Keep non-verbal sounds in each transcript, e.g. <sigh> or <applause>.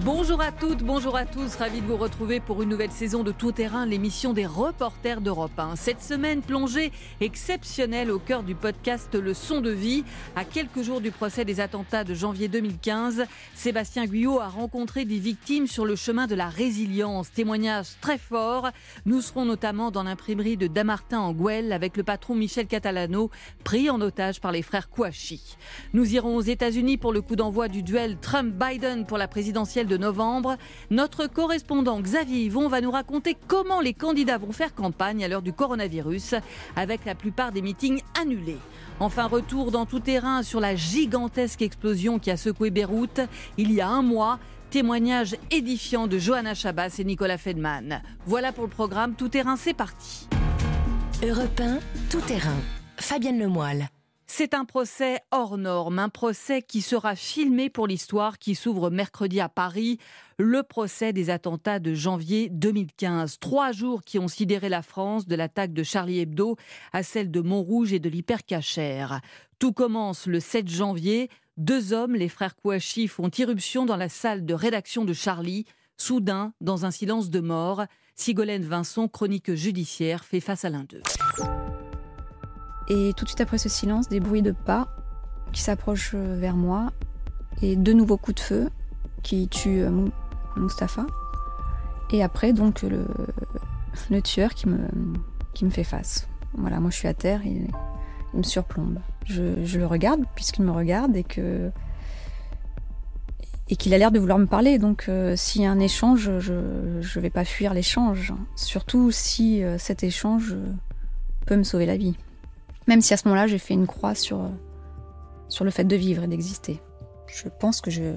Bonjour à toutes, bonjour à tous, ravi de vous retrouver pour une nouvelle saison de Tout Terrain, l'émission des reporters d'Europe 1. Cette semaine, plongée exceptionnelle au cœur du podcast Le Son de Vie. À quelques jours du procès des attentats de janvier 2015, Sébastien Guyot a rencontré des victimes sur le chemin de la résilience. Témoignage très fort. Nous serons notamment dans l'imprimerie de Damartin en Gouel avec le patron Michel Catalano, pris en otage par les frères Kouachi. Nous irons aux États-Unis pour le coup d'envoi du duel Trump-Biden pour la présidentielle de novembre. Notre correspondant Xavier Yvon va nous raconter comment les candidats vont faire campagne à l'heure du coronavirus, avec la plupart des meetings annulés. Enfin, retour dans tout terrain sur la gigantesque explosion qui a secoué Beyrouth il y a un mois. Témoignage édifiant de Johanna Chabas et Nicolas Fedman. Voilà pour le programme Tout terrain, c'est parti. Europe 1, tout terrain. Fabienne. C'est un procès hors norme, un procès qui sera filmé pour l'histoire qui s'ouvre mercredi à Paris, le procès des attentats de janvier 2015. Trois jours qui ont sidéré la France, de l'attaque de Charlie Hebdo à celle de Montrouge et de l'hypercachère. Tout commence le 7 janvier. Deux hommes, les frères Kouachi, font irruption dans la salle de rédaction de Charlie. Soudain, dans un silence de mort, Sigolène Vincent, chronique judiciaire, fait face à l'un d'eux. Et tout de suite après ce silence, des bruits de pas qui s'approchent euh, vers moi et de nouveaux coups de feu qui tuent euh, Mustapha. Et après, donc, le, tueur qui me, qui me fait face. Voilà, moi je suis à terre et il me surplombe. Je, le regarde puisqu'il me regarde et que et qu'il a l'air de vouloir me parler. Donc euh, s'il y a un échange, je ne vais pas fuir l'échange. Surtout si cet échange peut me sauver la vie. Même si à ce moment-là, j'ai fait une croix sur, sur le fait de vivre et d'exister. Je pense que je,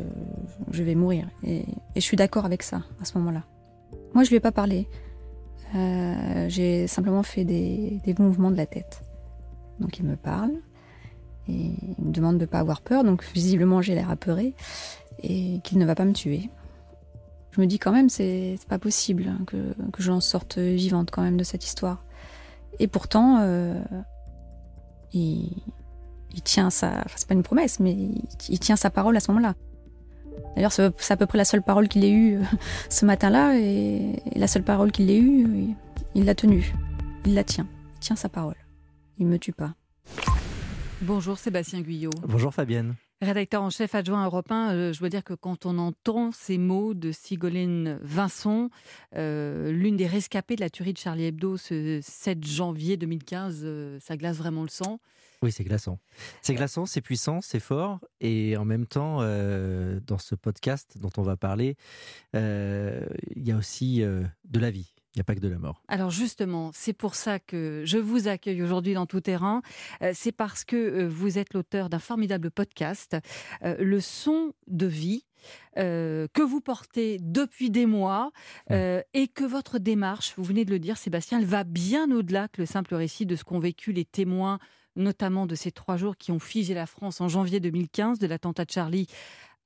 je vais mourir. Et, et je suis d'accord avec ça à ce moment-là. Moi, je ne lui ai pas parlé. Euh, j'ai simplement fait des, des, mouvements de la tête. Donc il me parle et il me demande de ne pas avoir peur. Donc visiblement, j'ai l'air apeuré et qu'il ne va pas me tuer. Je me dis quand même, c'est pas possible hein, que, que j'en sorte vivante quand même de cette histoire. Et pourtant, euh, il, il, tient sa. Enfin, c'est pas une promesse, mais il, il tient sa parole à ce moment-là. D'ailleurs, c'est à peu près la seule parole qu'il ait eue ce matin-là, et, et, la seule parole qu'il ait eue, il l'a tenue. Il la tient. Il tient sa parole. Il me tue pas. Bonjour Sébastien Guyot. Bonjour Fabienne. Rédacteur en chef adjoint européen, euh, je dois dire que quand on entend ces mots de Sigolène Vincent, euh, l'une des rescapées de la tuerie de Charlie Hebdo ce 7 janvier 2015, euh, ça glace vraiment le sang. Oui, c'est glaçant. C'est glaçant, c'est puissant, c'est fort. Et en même temps, dans ce podcast dont on va parler, il y a aussi de la vie. Il n'y a pas que de la mort. Alors justement, c'est pour ça que je vous accueille aujourd'hui dans Tout Terrain. c'est parce que vous êtes l'auteur d'un formidable podcast, Le son de vie. Euh, que vous portez depuis des mois euh, et que votre démarche, vous venez de le dire Sébastien, elle va bien au-delà que le simple récit de ce qu'ont vécu les témoins, notamment de ces trois jours qui ont figé la France en janvier 2015, de l'attentat de Charlie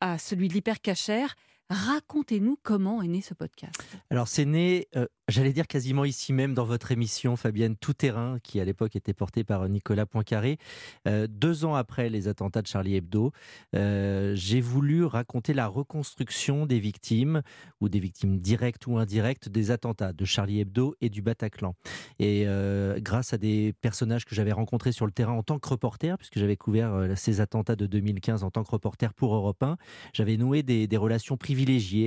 à celui de l'hypercachère. Racontez-nous comment est né ce podcast. Alors c'est né, euh, j'allais dire quasiment ici même dans votre émission, Fabienne Tout Terrain, qui à l'époque était portée par Nicolas Poincaré. Euh, deux ans après les attentats de Charlie Hebdo, euh, j'ai voulu raconter la reconstruction des victimes, ou des victimes directes ou indirectes, des attentats de Charlie Hebdo et du Bataclan. Et euh, grâce à des personnages que j'avais rencontrés sur le terrain en tant que reporter, puisque j'avais couvert euh, ces attentats de 2015 en tant que reporter pour Europe 1, j'avais noué des, des relations privilégiées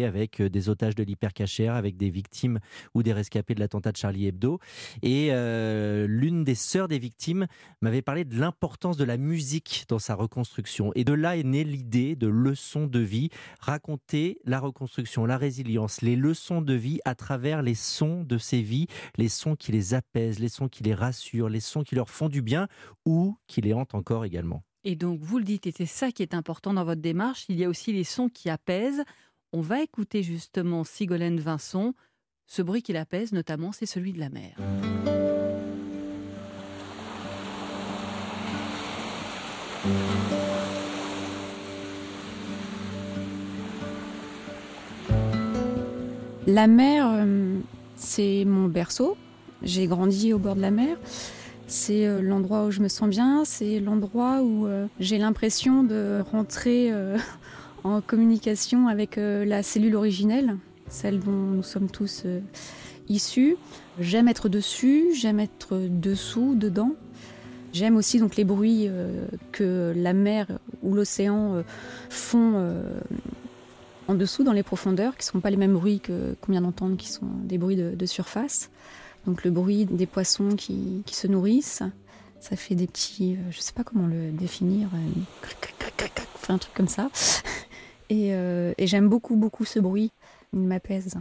avec euh, des otages de l'hypercachère, avec des victimes ou des rescapés de l'attentat de Charlie Hebdo. Et euh, l'une des sœurs des victimes m'avait parlé de l'importance de la musique dans sa reconstruction. Et de là est née l'idée de leçons de vie, raconter la reconstruction, la résilience, les leçons de vie à travers les sons de ces vies, les sons qui les apaisent, les sons qui les rassurent, les sons qui leur font du bien ou qui les hantent encore également. Et donc, vous le dites, et c'est ça qui est important dans votre démarche, il y a aussi les sons qui apaisent. On va écouter justement Sigolène Vincent. Ce bruit qui l'apaise, notamment, c'est celui de la mer. La mer, euh, c'est mon berceau. J'ai grandi au bord de la mer. C'est euh, l'endroit où je me sens bien, c'est l'endroit où euh, j'ai l'impression de rentrer en communication avec la cellule originelle, celle dont nous sommes tous issus. J'aime être dessus, j'aime être dessous, dedans. J'aime aussi donc les bruits que la mer ou l'océan font en dessous dans les profondeurs, qui ne sont pas les mêmes bruits que qu'on vient d'entendre, qui sont des bruits de surface. Donc le bruit des poissons qui, se nourrissent, ça fait des petits, euh, je ne sais pas comment le définir, euh, un truc comme ça. Euh, et, j'aime beaucoup, beaucoup ce bruit. Il m'apaise.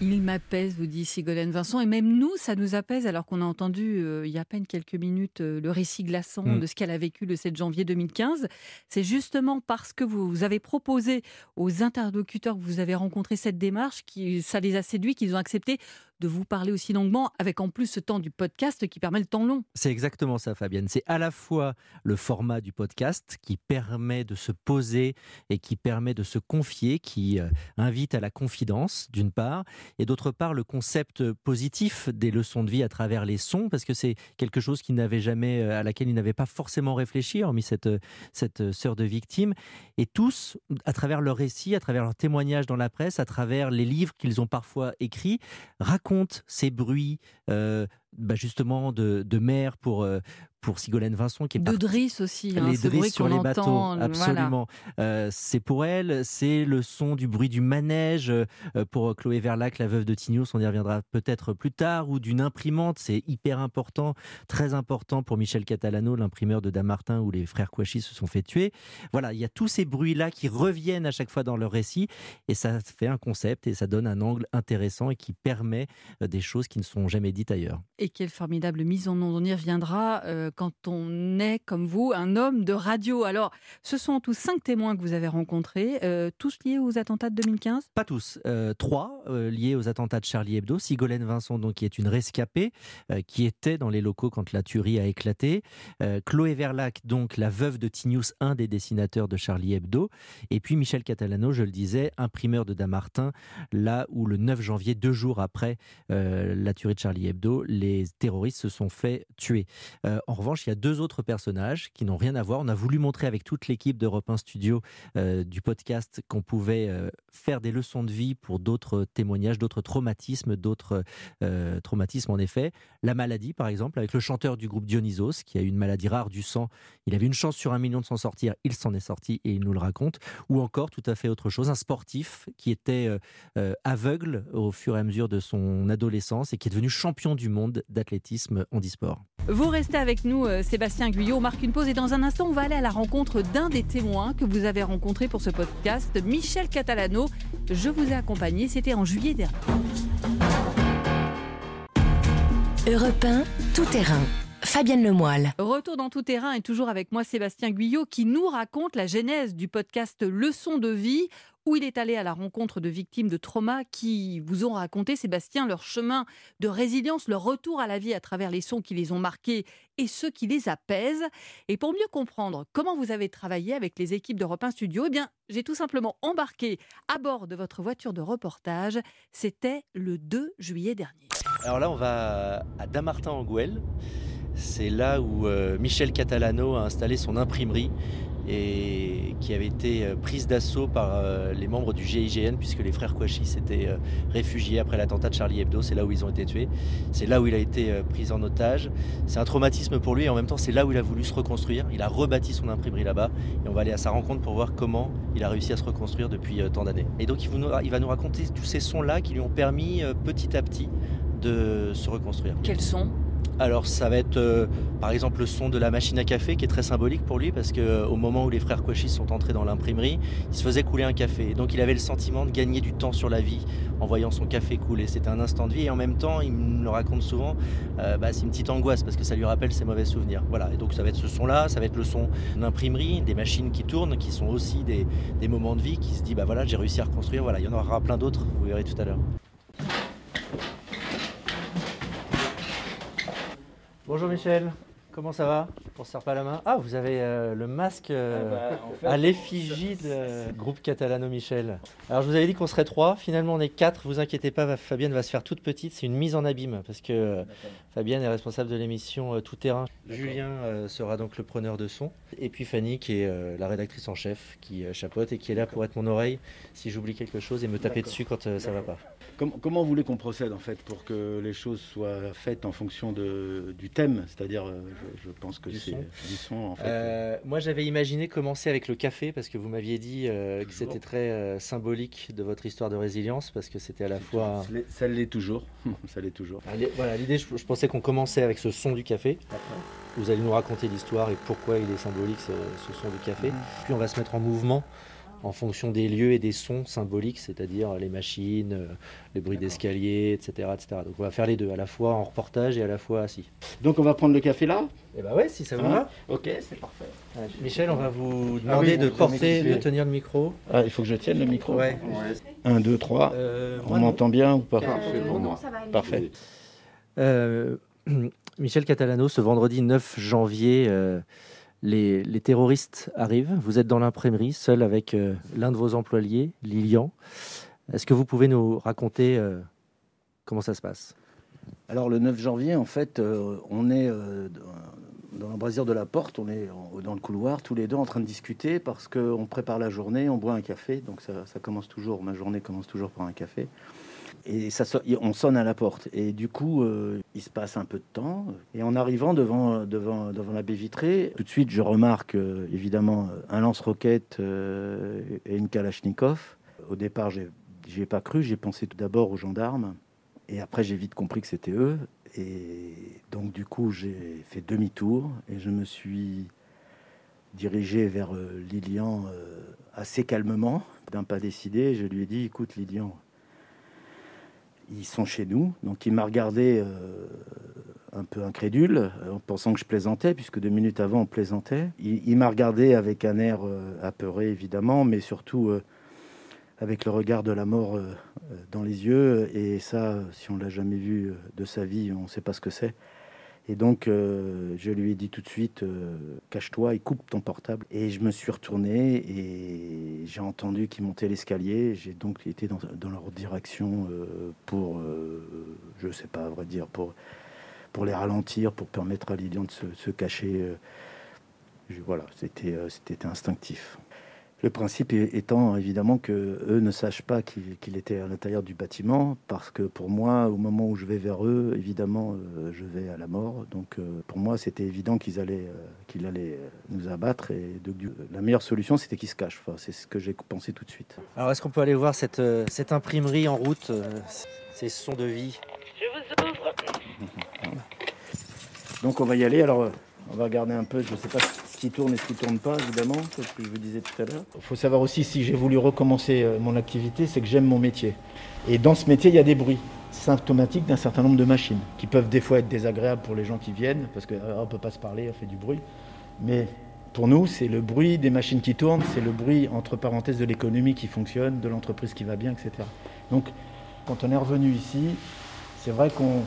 Il m'apaise, vous dit Sigolène Vincent. Et même nous, ça nous apaise alors qu'on a entendu il y a à peine quelques minutes le récit glaçant mm. de ce qu'elle a vécu le 7 janvier 2015. C'est justement parce que vous avez proposé aux interlocuteurs que vous avez rencontrés cette démarche, qui, ça les a séduits, qu'ils ont accepté de vous parler aussi longuement, avec en plus ce temps du podcast qui permet le temps long. C'est exactement ça, Fabienne. C'est à la fois le format du podcast qui permet de se poser et qui permet de se confier, qui euh, invite à la confidence, d'une part, et d'autre part, le concept positif des leçons de vie à travers les sons, parce que c'est quelque chose qui n'avait jamais, euh, à laquelle il n'avait pas forcément réfléchi, hormis cette, euh, cette sœur de victime. Et tous, à travers leurs récits, à travers leurs témoignages dans la presse, à travers les livres qu'ils ont parfois écrits, racontent raconte ces bruits euh, bah, justement de, de mer pour, euh, pour Sigolène Vincent qui est de Driss aussi hein, les drisses sur les bateaux absolument. Euh, c'est pour elle c'est le son du bruit du manège euh, pour Chloé Verlac la veuve de Tignos on y reviendra peut-être plus tard ou d'une imprimante. C'est hyper important très important pour Michel Catalano l'imprimeur de Damartin où les frères Kouachi se sont fait tuer. Voilà il y a tous ces bruits là qui reviennent à chaque fois dans leur récit et ça fait un concept et ça donne un angle intéressant et qui permet des choses qui ne sont jamais dites ailleurs et quelle formidable mise en onde on y reviendra quand on est, comme vous, un homme de radio. Alors, ce sont tous cinq témoins que vous avez rencontrés, euh, tous liés aux attentats de 2015 Pas tous. Euh, trois euh, liés aux attentats de Charlie Hebdo. Sigolène Vincent, donc, qui est une rescapée, qui était dans les locaux quand la tuerie a éclaté. Chloé Verlac, donc, la veuve de Tinius, un des dessinateurs de Charlie Hebdo. Et puis Michel Catalano, je le disais, imprimeur de Damartin, là où le 9 janvier, deux jours après la tuerie de Charlie Hebdo, les terroristes se sont fait tuer. en revanche, il y a deux autres personnages qui n'ont rien à voir. On a voulu montrer avec toute l'équipe d'Europe 1 Studio euh, du podcast qu'on pouvait euh, faire des leçons de vie pour d'autres témoignages, d'autres traumatismes, d'autres euh, traumatismes en effet. La maladie, par exemple, avec le chanteur du groupe Dionysos, qui a eu une maladie rare du sang. Il avait une chance sur un million de s'en sortir, il s'en est sorti et il nous le raconte. Ou encore, tout à fait autre chose, un sportif qui était aveugle au fur et à mesure de son adolescence et qui est devenu champion du monde d'athlétisme handisport. Vous restez avec nous, euh, Sébastien Guyot. On marque une pause et dans un instant, on va aller à la rencontre d'un des témoins que vous avez rencontré pour ce podcast, Michel Catalano. Je vous ai accompagné, c'était en juillet dernier. Europe tout terrain. Fabienne Lemoyle. Retour dans tout terrain et toujours avec moi Sébastien Guyot qui nous raconte la genèse du podcast Leçon de vie où il est allé à la rencontre de victimes de trauma qui vous ont raconté, Sébastien, leur chemin de résilience, leur retour à la vie à travers les sons qui les ont marqués et ceux qui les apaisent. Et pour mieux comprendre comment vous avez travaillé avec les équipes d'Europe 1 Studio, eh bien, j'ai tout simplement embarqué à bord de votre voiture de reportage. C'était le 2 juillet dernier. Alors là, on va à Damartin en Gouel. C'est là où euh, Michel Catalano a installé son imprimerie et qui avait été euh, prise d'assaut par euh, les membres du GIGN puisque les frères Kouachi s'étaient réfugiés après l'attentat de Charlie Hebdo. C'est là où ils ont été tués. C'est là où il a été pris en otage. C'est un traumatisme pour lui et en même temps c'est là où il a voulu se reconstruire. Il a rebâti son imprimerie là-bas et on va aller à sa rencontre pour voir comment il a réussi à se reconstruire depuis tant d'années. Et donc il va nous raconter tous ces sons-là qui lui ont permis petit à petit de se reconstruire. Quels sont alors ça va être euh, par exemple le son de la machine à café qui est très symbolique pour lui parce qu'au euh, moment où les frères Kouachi sont entrés dans l'imprimerie, il se faisait couler un café. Donc il avait le sentiment de gagner du temps sur la vie en voyant son café couler. C'était un instant de vie et en même temps, il me le raconte souvent, euh, bah, c'est une petite angoisse parce que ça lui rappelle ses mauvais souvenirs. Voilà, et donc ça va être ce son-là, ça va être le son d'imprimerie, des machines qui tournent, qui sont aussi des, des moments de vie, qui se dit bah voilà j'ai réussi à reconstruire. Voilà, il y en aura plein d'autres, vous verrez tout à l'heure. Bonjour Michel, comment ça va On se serre pas la main. Ah, vous avez euh, le masque euh, Ah bah, en fait, à l'effigie de groupe Catalano Michel. Alors, je vous avais dit qu'on serait trois. Finalement, on est quatre. Vous inquiétez pas, Fabienne va se faire toute petite. C'est une mise en abîme parce que euh, Fabienne est responsable de l'émission euh, Tout Terrain. Julien euh, sera donc le preneur de son. Et puis Fanny, qui est euh, la rédactrice en chef, qui euh, chapeaute et qui est là pour être mon oreille si j'oublie quelque chose et me taper dessus quand euh, ça va pas. Com- comment vous voulez qu'on procède en fait pour que les choses soient faites en fonction de, du thème? C'est-à-dire, euh, je, je pense que c'est du son en fait. Euh, moi, j'avais imaginé commencer avec le café parce que vous m'aviez dit euh, que c'était très euh, symbolique de votre histoire de résilience parce que c'était à la fois. Ça l'est- Ça l'est toujours. <laughs> ça l'est toujours. Voilà, l'idée, je, je pensais qu'on commençait avec ce son du café. Vous allez nous raconter l'histoire et pourquoi il est symbolique ce, ce son du café. Puis on va se mettre en mouvement en fonction des lieux et des sons symboliques, c'est-à-dire les machines, euh, les bruits d'escalier, etc., etc. Donc on va faire les deux, à la fois en reportage et à la fois assis. Donc on va prendre le café là? Et bah ouais, si ça vous va. Ok, c'est parfait. Michel, on va vous Ah demander oui, de porter, de tenir le micro. Ah, il faut que je tienne le micro Ouais. 1, 2, 3. Euh, on m'entend bien ou pas? Non, ça va aller. Parfait. Euh, <clears throat> Michel Catalano, ce vendredi 9 janvier, euh, les, terroristes arrivent. Vous êtes dans l'imprimerie, seul avec euh, l'un de vos employés, Lilian. Est-ce que vous pouvez nous raconter euh, comment ça se passe? Alors le 9 janvier, en fait, euh, on est dans l'embrasure de la porte, on est dans le couloir, tous les deux en train de discuter parce qu'on prépare la journée, on boit un café, donc ça commence toujours, ma journée commence toujours par un café. Et on sonne à la porte. Et du coup, euh, il se passe un peu de temps. Et en arrivant devant, devant, devant la baie vitrée, tout de suite, je remarque euh, évidemment un lance-roquette euh, et une Kalachnikov. Au départ, j'ai- j'y ai pas cru. J'ai pensé tout d'abord aux gendarmes. Et après, j'ai vite compris que c'était eux. Et donc, du coup, j'ai fait demi-tour et je me suis dirigé vers euh, Lilian euh, assez calmement, d'un pas décidé. Je lui ai dit Écoute, Lilian, ils sont chez nous. Donc, il m'a regardé euh, un peu incrédule, euh, en pensant que je plaisantais, puisque deux minutes avant, on plaisantait. Il, m'a regardé avec un air euh, apeuré, évidemment, mais surtout. avec le regard de la mort dans les yeux. Et ça, si on l'a jamais vu de sa vie, on ne sait pas ce que c'est. Et donc, euh, je lui ai dit tout de suite, euh, cache-toi et coupe ton portable. Et je me suis retourné et j'ai entendu qu'ils montaient l'escalier. J'ai donc été dans, leur direction euh, pour, je ne sais pas à vrai dire, pour, pour les ralentir, pour permettre à Lilian de se, cacher. voilà, c'était instinctif. Le principe étant évidemment que eux ne sachent pas qu'il était à l'intérieur du bâtiment, parce que pour moi, au moment où je vais vers eux, évidemment, euh, je vais à la mort. Donc euh, pour moi, c'était évident qu'ils allaient, euh, qu'il allait euh, nous abattre. Et donc, du- la meilleure solution, c'était qu'ils se cachent. Enfin, c'est ce que j'ai pensé tout de suite. Alors, est-ce qu'on peut aller voir cette, euh, cette imprimerie en route, euh, ces sons de vie? <laughs> Donc on va y aller. Alors on va regarder un peu, je ne sais pas ce qui tourne et ce qui ne tourne pas, évidemment, c'est ce que je vous disais tout à l'heure. Il faut savoir aussi, si j'ai voulu recommencer euh, mon activité, c'est que j'aime mon métier. Et dans ce métier, il y a des bruits symptomatiques d'un certain nombre de machines, qui peuvent des fois être désagréables pour les gens qui viennent, parce qu'on ne peut pas se parler, on fait du bruit. Mais pour nous, c'est le bruit des machines qui tournent, c'est le bruit, entre parenthèses, de l'économie qui fonctionne, de l'entreprise qui va bien, etc. Donc, quand on est revenu ici, c'est vrai qu'on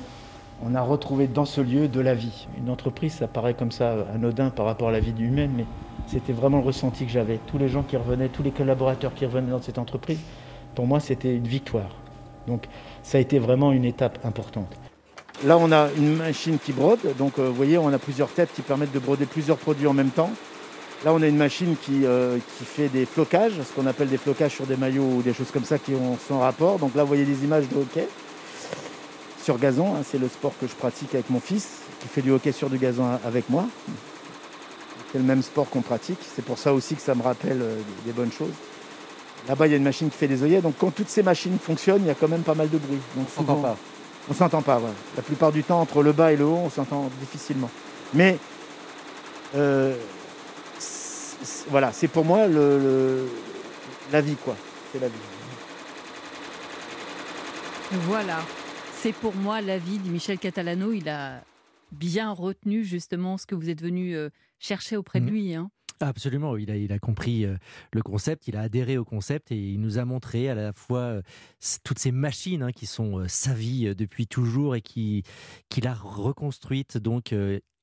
on a retrouvé dans ce lieu de la vie. Une entreprise, ça paraît comme ça anodin par rapport à la vie humaine, mais c'était vraiment le ressenti que j'avais. Tous les gens qui revenaient, tous les collaborateurs qui revenaient dans cette entreprise, pour moi, c'était une victoire. Donc, ça a été vraiment une étape importante. Là, on a une machine qui brode. Donc, euh, vous voyez, on a plusieurs têtes qui permettent de broder plusieurs produits en même temps. Là, on a une machine qui, euh, fait des flocages, ce qu'on appelle des flocages sur des maillots ou des choses comme ça qui ont son rapport. Donc là, vous voyez des images de hockey sur gazon. hein, c'est le sport que je pratique avec mon fils, qui fait du hockey sur du gazon avec moi. C'est le même sport qu'on pratique. C'est pour ça aussi que ça me rappelle euh, des bonnes choses. Là-bas, il y a une machine qui fait des œillets. Donc, quand toutes ces machines fonctionnent, il y a quand même pas mal de bruit. Donc, On s'entend pas. On s'entend pas. voilà. La plupart du temps, entre le bas et le haut, on s'entend difficilement. Mais euh, c'est- c'est- voilà, c'est pour moi le, le- la vie, quoi. C'est la vie. Voilà, c'est pour moi la vie de Michel Catalano. Il a bien retenu justement ce que vous êtes venu euh, chercher auprès de Mhm. lui. hein. Absolument, il a, il a compris euh, le concept, il a adhéré au concept et il nous a montré à la fois euh, toutes ces machines hein, qui sont sa vie depuis toujours et qui qu'il a reconstruites donc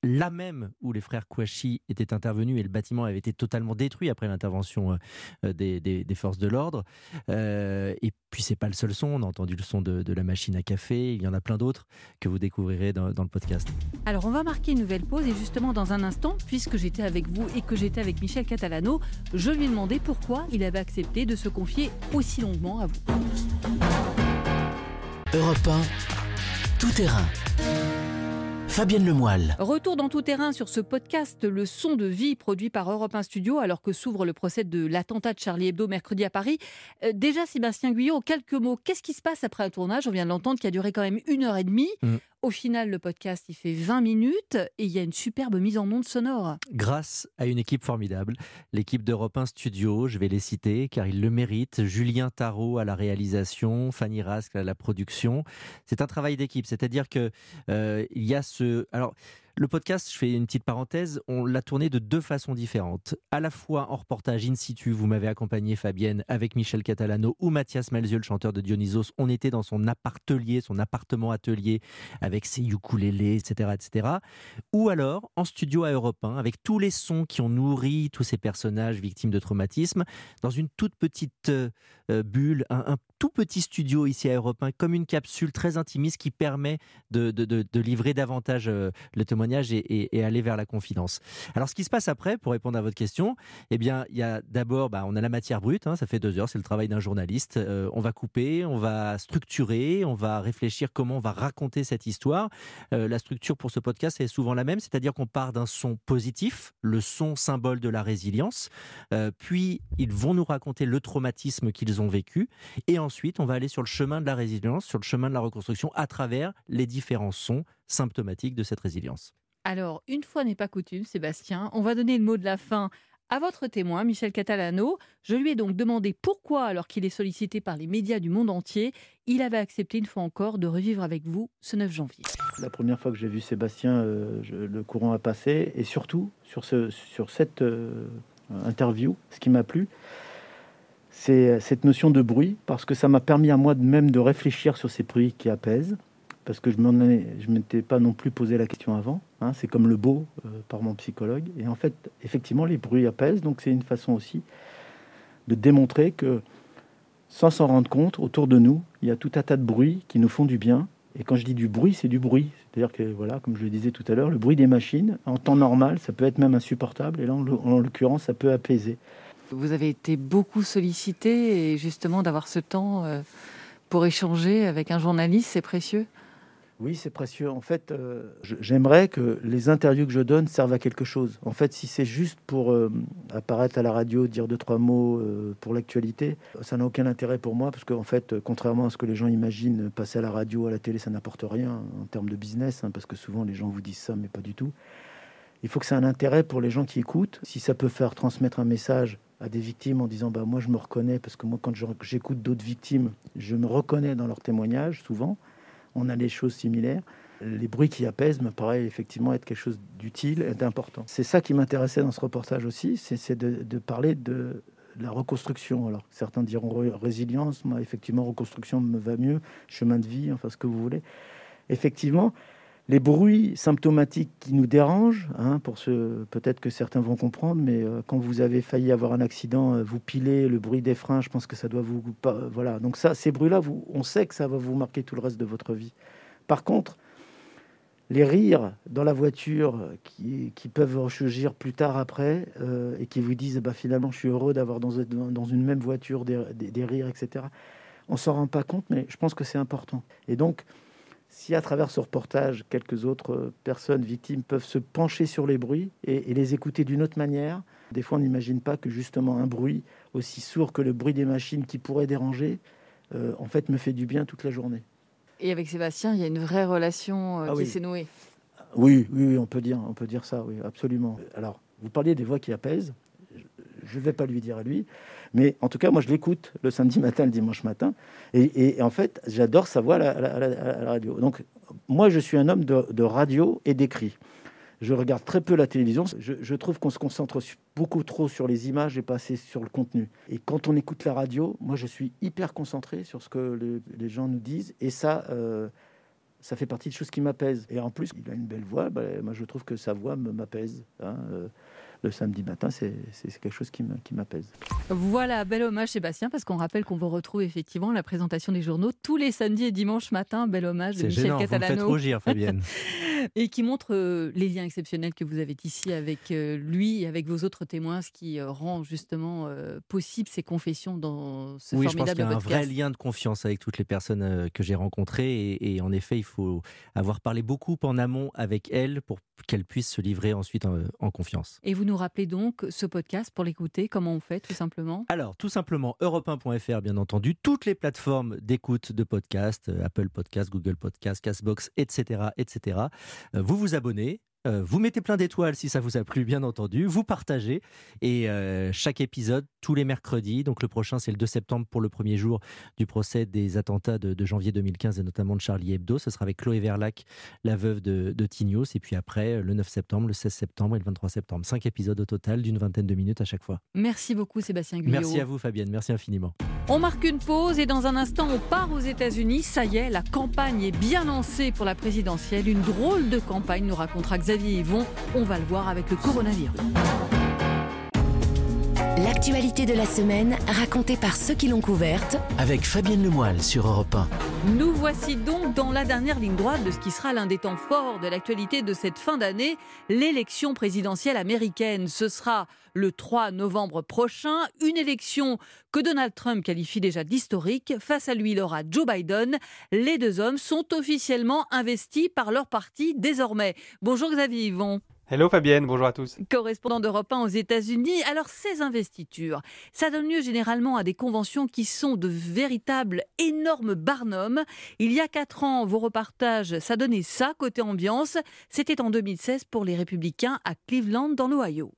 là même où les frères Kouachi étaient intervenus et le bâtiment avait été totalement détruit après l'intervention euh, des, des, forces de l'ordre. Euh, et puis c'est pas le seul son, on a entendu le son de, la machine à café, il y en a plein d'autres que vous découvrirez dans, dans, le podcast. Alors on va marquer une nouvelle pause et justement dans un instant, puisque j'étais avec vous et que j'étais avec Michel Catalano, je lui ai demandé pourquoi il avait accepté de se confier aussi longuement à vous. Europe 1, tout terrain. Fabienne Lemoyle. Retour dans tout terrain sur ce podcast Le son de vie produit par Europe 1 Studio alors que s'ouvre le procès de l'attentat de Charlie Hebdo mercredi à Paris. Euh, déjà Sébastien Guyot, quelques mots. Qu'est-ce qui se passe après un tournage? On vient de l'entendre qui a duré quand même une heure et demie. Mm. Au final, le podcast, il fait 20 minutes et il y a une superbe mise en onde sonore. Grâce à une équipe formidable, l'équipe d'Europe 1 Studio, je vais les citer car ils le méritent. Julien Tarot à la réalisation, Fanny Rask à la production. C'est un travail d'équipe, c'est-à-dire que euh, il y a ce. Alors, le podcast, je fais une petite parenthèse, on l'a tourné de deux façons différentes. À la fois en reportage in situ, vous m'avez accompagné Fabienne avec Michel Catalano ou Mathias Malzieu, le chanteur de Dionysos. On était dans son son appartement atelier avec ses ukulélés, etc., etc. Ou alors en studio à Europe 1 avec tous les sons qui ont nourri tous ces personnages victimes de traumatisme dans une toute petite euh, bulle, un, tout petit studio ici à Europe 1, comme une capsule très intimiste qui permet de, livrer davantage euh, le témoignage et, aller vers la confidence. Alors, ce qui se passe après, pour répondre à votre question, eh bien, il y a d'abord, bah, on a la matière brute, hein, ça fait deux heures, c'est le travail d'un journaliste. Euh, on va couper, on va structurer, on va réfléchir comment on va raconter cette histoire. Euh, la structure pour ce podcast est souvent la même, c'est-à-dire qu'on part d'un son positif, le son symbole de la résilience, euh, puis ils vont nous raconter le traumatisme qu'ils ont vécu, et ensuite on va aller sur le chemin de la résilience, sur le chemin de la reconstruction à travers les différents sons symptomatiques de cette résilience. Alors, une fois n'est pas coutume, Sébastien, on va donner le mot de la fin à votre témoin, Michel Catalano. Je lui ai donc demandé pourquoi, alors qu'il est sollicité par les médias du monde entier, il avait accepté une fois encore de revivre avec vous ce 9 janvier. La première fois que j'ai vu Sébastien, euh, le courant a passé, et surtout sur, ce, sur cette euh, interview, ce qui m'a plu, c'est cette notion de bruit, parce que ça m'a permis à moi même de réfléchir sur ces bruits qui apaisent parce que je ne m'étais pas non plus posé la question avant. Hein. c'est comme le beau euh, par mon psychologue. Et en fait, effectivement, les bruits apaisent. Donc c'est une façon aussi de démontrer que, sans s'en rendre compte, autour de nous, il y a tout un tas de bruits qui nous font du bien. Et quand je dis du bruit, c'est du bruit. C'est-à-dire que, voilà, comme je le disais tout à l'heure, le bruit des machines, en temps normal, ça peut être même insupportable. Et là, en l'occurrence, ça peut apaiser. Vous avez été beaucoup sollicité et justement d'avoir ce temps euh, pour échanger avec un journaliste, c'est précieux? Oui, c'est précieux. En fait, euh, j'aimerais que les interviews que je donne servent à quelque chose. En fait, si c'est juste pour euh, apparaître à la radio, dire deux, trois mots euh, pour l'actualité, ça n'a aucun intérêt pour moi, parce qu'en fait, contrairement à ce que les gens imaginent, passer à la radio, à la télé, ça n'apporte rien en termes de business, hein, parce que souvent les gens vous disent ça, mais pas du tout. Il faut que ça ait un intérêt pour les gens qui écoutent. Si ça peut faire transmettre un message à des victimes en disant bah moi je me reconnais parce que moi quand j'écoute d'autres victimes je me reconnais dans leurs témoignages souvent on a des choses similaires. Les bruits qui apaisent me paraît effectivement être quelque chose d'utile et d'important. C'est ça qui m'intéressait dans ce reportage aussi, c'est de, parler de la reconstruction. Alors certains diront résilience, moi effectivement reconstruction me va mieux, chemin de vie, enfin ce que vous voulez. Effectivement, les bruits symptomatiques qui nous dérangent, hein, pour ce peut-être que certains vont comprendre, mais euh, quand vous avez failli avoir un accident, euh, vous pilez le bruit des freins, je pense que ça doit vous voilà. Donc ça, ces bruits-là, on sait que ça va vous marquer tout le reste de votre vie. Par contre, les rires dans la voiture qui, peuvent ressurgir plus tard après euh, et qui vous disent bah, finalement je suis heureux d'avoir dans, une même voiture des, des rires, etc. On s'en rend pas compte, mais je pense que c'est important. Et donc, si à travers ce reportage, quelques autres euh, personnes victimes peuvent se pencher sur les bruits et, les écouter d'une autre manière, des fois on n'imagine pas que justement un bruit aussi sourd que le bruit des machines qui pourrait déranger, euh, en fait me fait du bien toute la journée. Et avec Sébastien, il y a une vraie relation euh, ah qui s'est nouée. Oui, oui, on peut dire, on peut dire ça, oui, absolument. Alors, vous parliez des voix qui apaisent. Je ne vais pas lui dire à lui, mais en tout cas, moi, je l'écoute le samedi matin, le dimanche matin. Et, en fait, j'adore sa voix à la, radio. Donc, moi, je suis un homme de, radio et d'écrit. Je regarde très peu la télévision. Je, trouve qu'on se concentre beaucoup trop sur les images et pas assez sur le contenu. Et quand on écoute la radio, moi, je suis hyper concentré sur ce que les, gens nous disent. Et ça, euh, ça fait partie de choses qui m'apaisent. Et en plus, il a une belle voix. Bah, moi, je trouve que sa voix m'apaise. Hein, euh, le samedi matin, c'est quelque chose qui m'apaise. Voilà, bel hommage Sébastien, parce qu'on rappelle qu'on vous retrouve effectivement la présentation des journaux tous les samedis et dimanches matin. Bel hommage de Michel gênant, Catalano. Vous me rougir, Fabienne. <laughs> et qui montre euh, les liens exceptionnels que vous avez ici avec euh, lui et avec vos autres témoins, ce qui euh, rend justement possible ces confessions dans ce oui, formidable je pense qu'il y a un vrai lien de confiance avec toutes les personnes que j'ai rencontrées et, et, en effet, il faut avoir parlé beaucoup en amont avec elles pour qu'elles puissent se livrer ensuite en, en confiance. Et vous nous rappelez donc ce podcast pour l'écouter Comment on fait tout simplement Alors, tout simplement, europe1.fr, bien entendu, toutes les plateformes d'écoute de podcasts, Apple Podcast, Google Podcast, Castbox, etc., etc. Vous vous abonnez, euh, vous mettez plein d'étoiles si ça vous a plu, bien entendu. Vous partagez. Et euh, chaque épisode, tous les mercredis. Donc le prochain, c'est le 2 septembre pour le premier jour du procès des attentats de, janvier 2015 et notamment de Charlie Hebdo. Ce sera avec Chloé Verlac, la veuve de, de Tignos. Et puis après, le 9 septembre, le 16 septembre et le 23 septembre. Cinq épisodes au total d'une vingtaine de minutes à chaque fois. Merci beaucoup, Sébastien Guyot. Merci à vous, Fabienne. Merci infiniment. On marque une pause et dans un instant, on part aux États-Unis. Ça y est, la campagne est bien lancée pour la présidentielle. Une drôle de campagne, nous racontera Xavier Yvon. On va le voir avec le coronavirus. L'actualité de la semaine, racontée par ceux qui l'ont couverte, avec Fabienne Lemoyle sur Europe 1. Nous voici donc dans la dernière ligne droite de ce qui sera l'un des temps forts de l'actualité de cette fin d'année, l'élection présidentielle américaine. Ce sera le 3 novembre prochain, une élection que Donald Trump qualifie déjà d'historique. Face à lui, il aura Joe Biden. Les deux hommes sont officiellement investis par leur parti désormais. Bonjour Xavier Yvon. Hello Fabienne, bonjour à tous. Correspondant d'Europe 1 aux États-Unis. Alors, ces investitures, ça donne lieu généralement à des conventions qui sont de véritables énormes barnums. Il y a quatre ans, vos repartages, ça donnait ça côté ambiance. C'était en 2016 pour les Républicains à Cleveland, dans l'Ohio.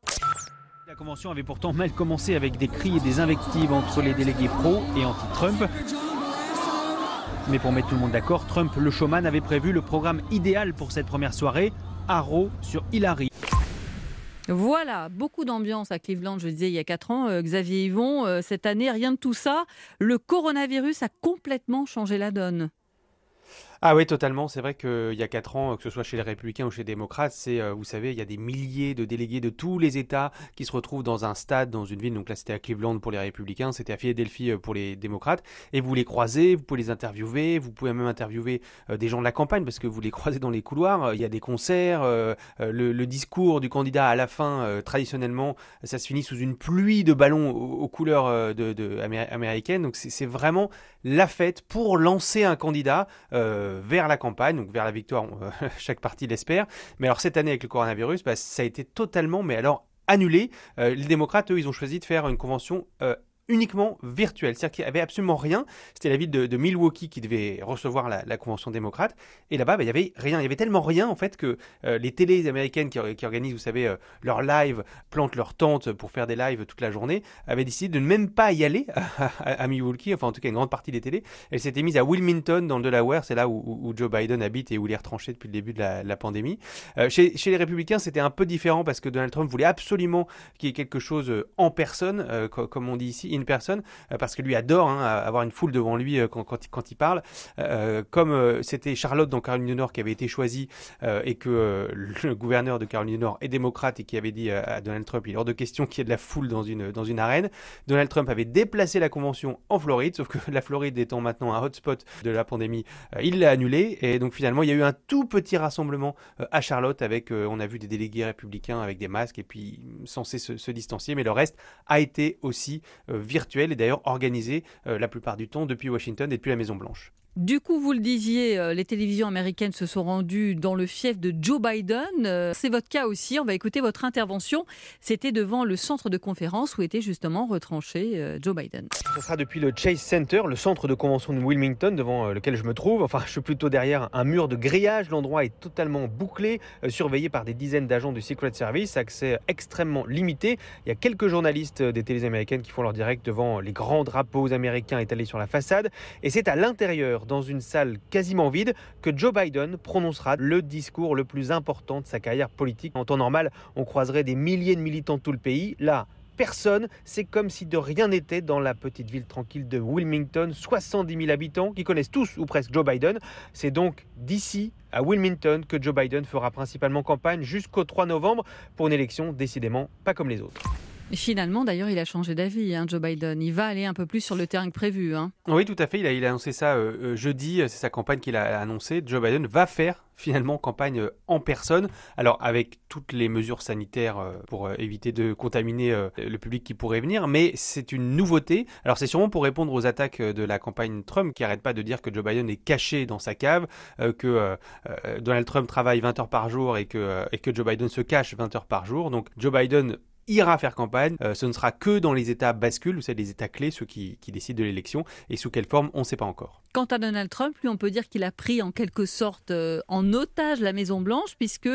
La convention avait pourtant mal commencé avec des cris et des invectives entre les délégués pro et anti-Trump. Mais pour mettre tout le monde d'accord, Trump, le showman, avait prévu le programme idéal pour cette première soirée Arrow sur Hillary. Voilà, beaucoup d'ambiance à Cleveland, je disais il y a 4 ans. Euh, Xavier Yvon, euh, cette année, rien de tout ça. Le coronavirus a complètement changé la donne. Ah oui, totalement. C'est vrai qu'il y a quatre ans, que ce soit chez les Républicains ou chez les démocrates, c'est, euh, vous savez, il y a des milliers de délégués de tous les États qui se retrouvent dans un stade, dans une ville. Donc là, c'était à Cleveland pour les Républicains, c'était à Philadelphie euh, pour les démocrates. Et vous les croisez, vous pouvez les interviewer, vous pouvez même interviewer euh, des gens de la campagne parce que vous les croisez dans les couloirs. Il y a des concerts, le, discours du candidat à la fin, traditionnellement, ça se finit sous une pluie de ballons aux, couleurs de, américaines. Donc c'est vraiment la fête pour lancer un candidat. Vers la campagne, donc vers la victoire, euh, <laughs> chaque parti l'espère. Mais alors cette année avec le coronavirus, bah, ça a été totalement, mais alors annulé. Euh, les démocrates, eux, ils ont choisi de faire une convention uniquement virtuel. C'est-à-dire qu'il n'y avait absolument rien. C'était la ville de, Milwaukee qui devait recevoir la, convention démocrate. Et là-bas, bah, il n'y avait rien. Il y avait tellement rien, en fait, que euh, les télés américaines qui, organisent, vous savez, euh, leurs lives, plantent leurs tentes pour faire des lives toute la journée, avaient décidé de ne même pas y aller à, Milwaukee, enfin, en tout cas, une grande partie des télés. Elles s'étaient mises à Wilmington, dans le Delaware. C'est là où, Joe Biden habite et où il est retranché depuis le début de la, pandémie. Euh, chez, les républicains, c'était un peu différent parce que Donald Trump voulait absolument qu'il y ait quelque chose en personne, comme on dit ici, in personne, euh, parce que lui adore hein, avoir une foule devant lui euh, quand, quand, il parle. Euh, comme c'était Charlotte dans Caroline du Nord qui avait été choisie et que le gouverneur de Caroline du Nord est démocrate et qui avait dit à Donald Trump, il est hors de question qu'il y ait de la foule dans une, dans une arène. Donald Trump avait déplacé la convention en Floride, sauf que la Floride étant maintenant un hotspot de la pandémie, il l'a annulé. Et donc finalement, il y a eu un tout petit rassemblement à Charlotte avec, on a vu des délégués républicains avec des masques et puis censés se, se distancier, mais le reste a été aussi virtuel et d'ailleurs organisé euh, la plupart du temps depuis Washington et depuis la Maison Blanche. Du coup, vous le disiez, euh, les télévisions américaines se sont rendues dans le fief de Joe Biden. Euh, c'est votre cas aussi. On va écouter votre intervention. C'était devant le centre de conférence où était justement retranché euh, Joe Biden. Ce sera depuis le Chase Center, le centre de convention de Wilmington, devant lequel je me trouve. Enfin, je suis plutôt derrière un mur de grillage. L'endroit est totalement bouclé, surveillé par des dizaines d'agents du Secret Service. Accès extrêmement limité. Il y a quelques journalistes des télés américaines qui font leur direct devant les grands drapeaux américains étalés sur la façade. Et c'est à l'intérieur dans une salle quasiment vide que Joe Biden prononcera le discours le plus important de sa carrière politique. En temps normal, on croiserait des milliers de militants de tout le pays. Là, personne. C'est comme si de rien n'était dans la petite ville tranquille de Wilmington, 70 000 habitants qui connaissent tous ou presque Joe Biden. C'est donc d'ici à Wilmington que Joe Biden fera principalement campagne jusqu'au 3 novembre pour une élection décidément pas comme les autres. Finalement, d'ailleurs, il a changé d'avis, hein, Joe Biden. Il va aller un peu plus sur le terrain que prévu. Hein. Oui, tout à fait. Il a, annoncé ça euh, euh, jeudi. C'est sa campagne qu'il a annoncé. Joe Biden va faire finalement campagne euh, en personne. Alors avec toutes les mesures sanitaires pour éviter de contaminer le public qui pourrait venir, mais c'est une nouveauté. Alors c'est sûrement pour répondre aux attaques de la campagne Trump qui n'arrête pas de dire que Joe Biden est caché dans sa cave, que Donald Trump travaille 20 heures par jour et que Joe Biden se cache 20 heures par jour. Donc Joe Biden ira faire campagne. Euh, ce ne sera que dans les États bascules, vous savez, les États clés, ceux qui, décident de l'élection, et sous quelle forme, on ne sait pas encore. Quant à Donald Trump, lui, on peut dire qu'il a pris en quelque sorte euh, en otage la Maison-Blanche, puisque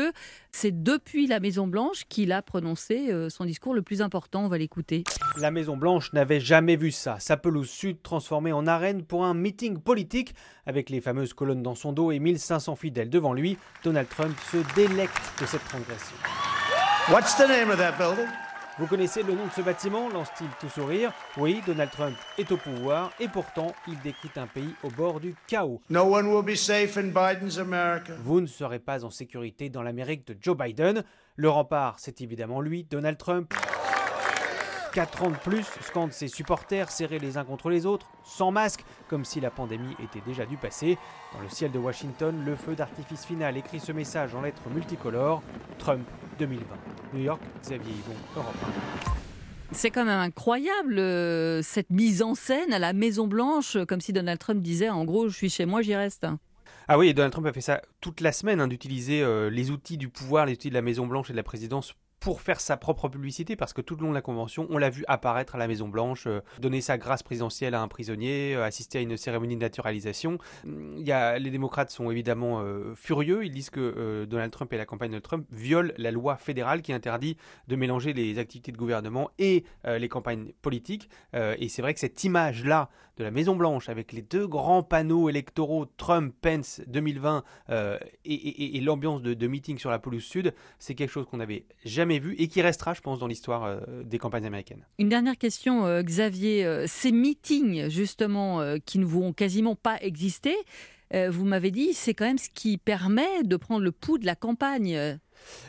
c'est depuis la Maison-Blanche qu'il a prononcé euh, son discours le plus important. On va l'écouter. La Maison-Blanche n'avait jamais vu ça. Sa pelouse sud transformée en arène pour un meeting politique, avec les fameuses colonnes dans son dos et 1500 fidèles devant lui. Donald Trump se délecte de cette transgression. What's the name of that building? Vous connaissez le nom de ce bâtiment? Lance-t-il tout sourire? Oui, Donald Trump est au pouvoir et pourtant il décrit un pays au bord du chaos. No one will be safe in Biden's America. Vous ne serez pas en sécurité dans l'Amérique de Joe Biden. Le rempart, c'est évidemment lui, Donald Trump. 4 ans de plus, scandent ses supporters serrés les uns contre les autres, sans masque, comme si la pandémie était déjà du passé. Dans le ciel de Washington, le feu d'artifice final écrit ce message en lettres multicolores Trump 2020. New York, Xavier Yvon, Europe C'est quand même incroyable euh, cette mise en scène à la Maison Blanche, comme si Donald Trump disait en gros je suis chez moi, j'y reste. Ah oui, Donald Trump a fait ça toute la semaine, hein, d'utiliser euh, les outils du pouvoir, les outils de la Maison Blanche et de la présidence pour faire sa propre publicité, parce que tout le long de la convention, on l'a vu apparaître à la Maison Blanche, euh, donner sa grâce présidentielle à un prisonnier, euh, assister à une cérémonie de naturalisation. Il y a, les démocrates sont évidemment euh, furieux, ils disent que Donald Trump et la campagne de Trump violent la loi fédérale qui interdit de mélanger les activités de gouvernement et les campagnes politiques. et c'est vrai que cette image-là de la Maison Blanche avec les deux grands panneaux électoraux Trump-Pence 2020 et, l'ambiance de, de meeting sur la pelouse sud, c'est quelque chose qu'on n'avait jamais vu et qui restera, je pense, dans l'histoire euh, des campagnes américaines. Une dernière question, euh, Xavier. Euh, ces meetings, justement, qui ne vont quasiment pas exister, vous m'avez dit, c'est quand même ce qui permet de prendre le pouls de la campagne.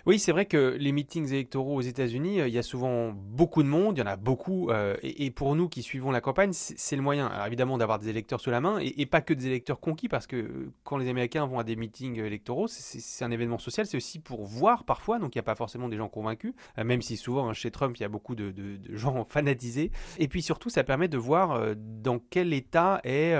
Oui, c'est vrai que les meetings électoraux aux États-Unis, euh, il y a souvent beaucoup de monde, il y en a beaucoup, euh, et, pour nous qui suivons la campagne, c'est le moyen, évidemment, d'avoir des électeurs sous la main, et, pas que des électeurs conquis, parce que euh, quand les Américains vont à des meetings électoraux, c'est un événement social, c'est aussi pour voir parfois, donc il n'y a pas forcément des gens convaincus, même si souvent hein, chez Trump, il y a beaucoup de, gens <laughs> fanatisés, et puis surtout, ça permet de voir dans quel état est...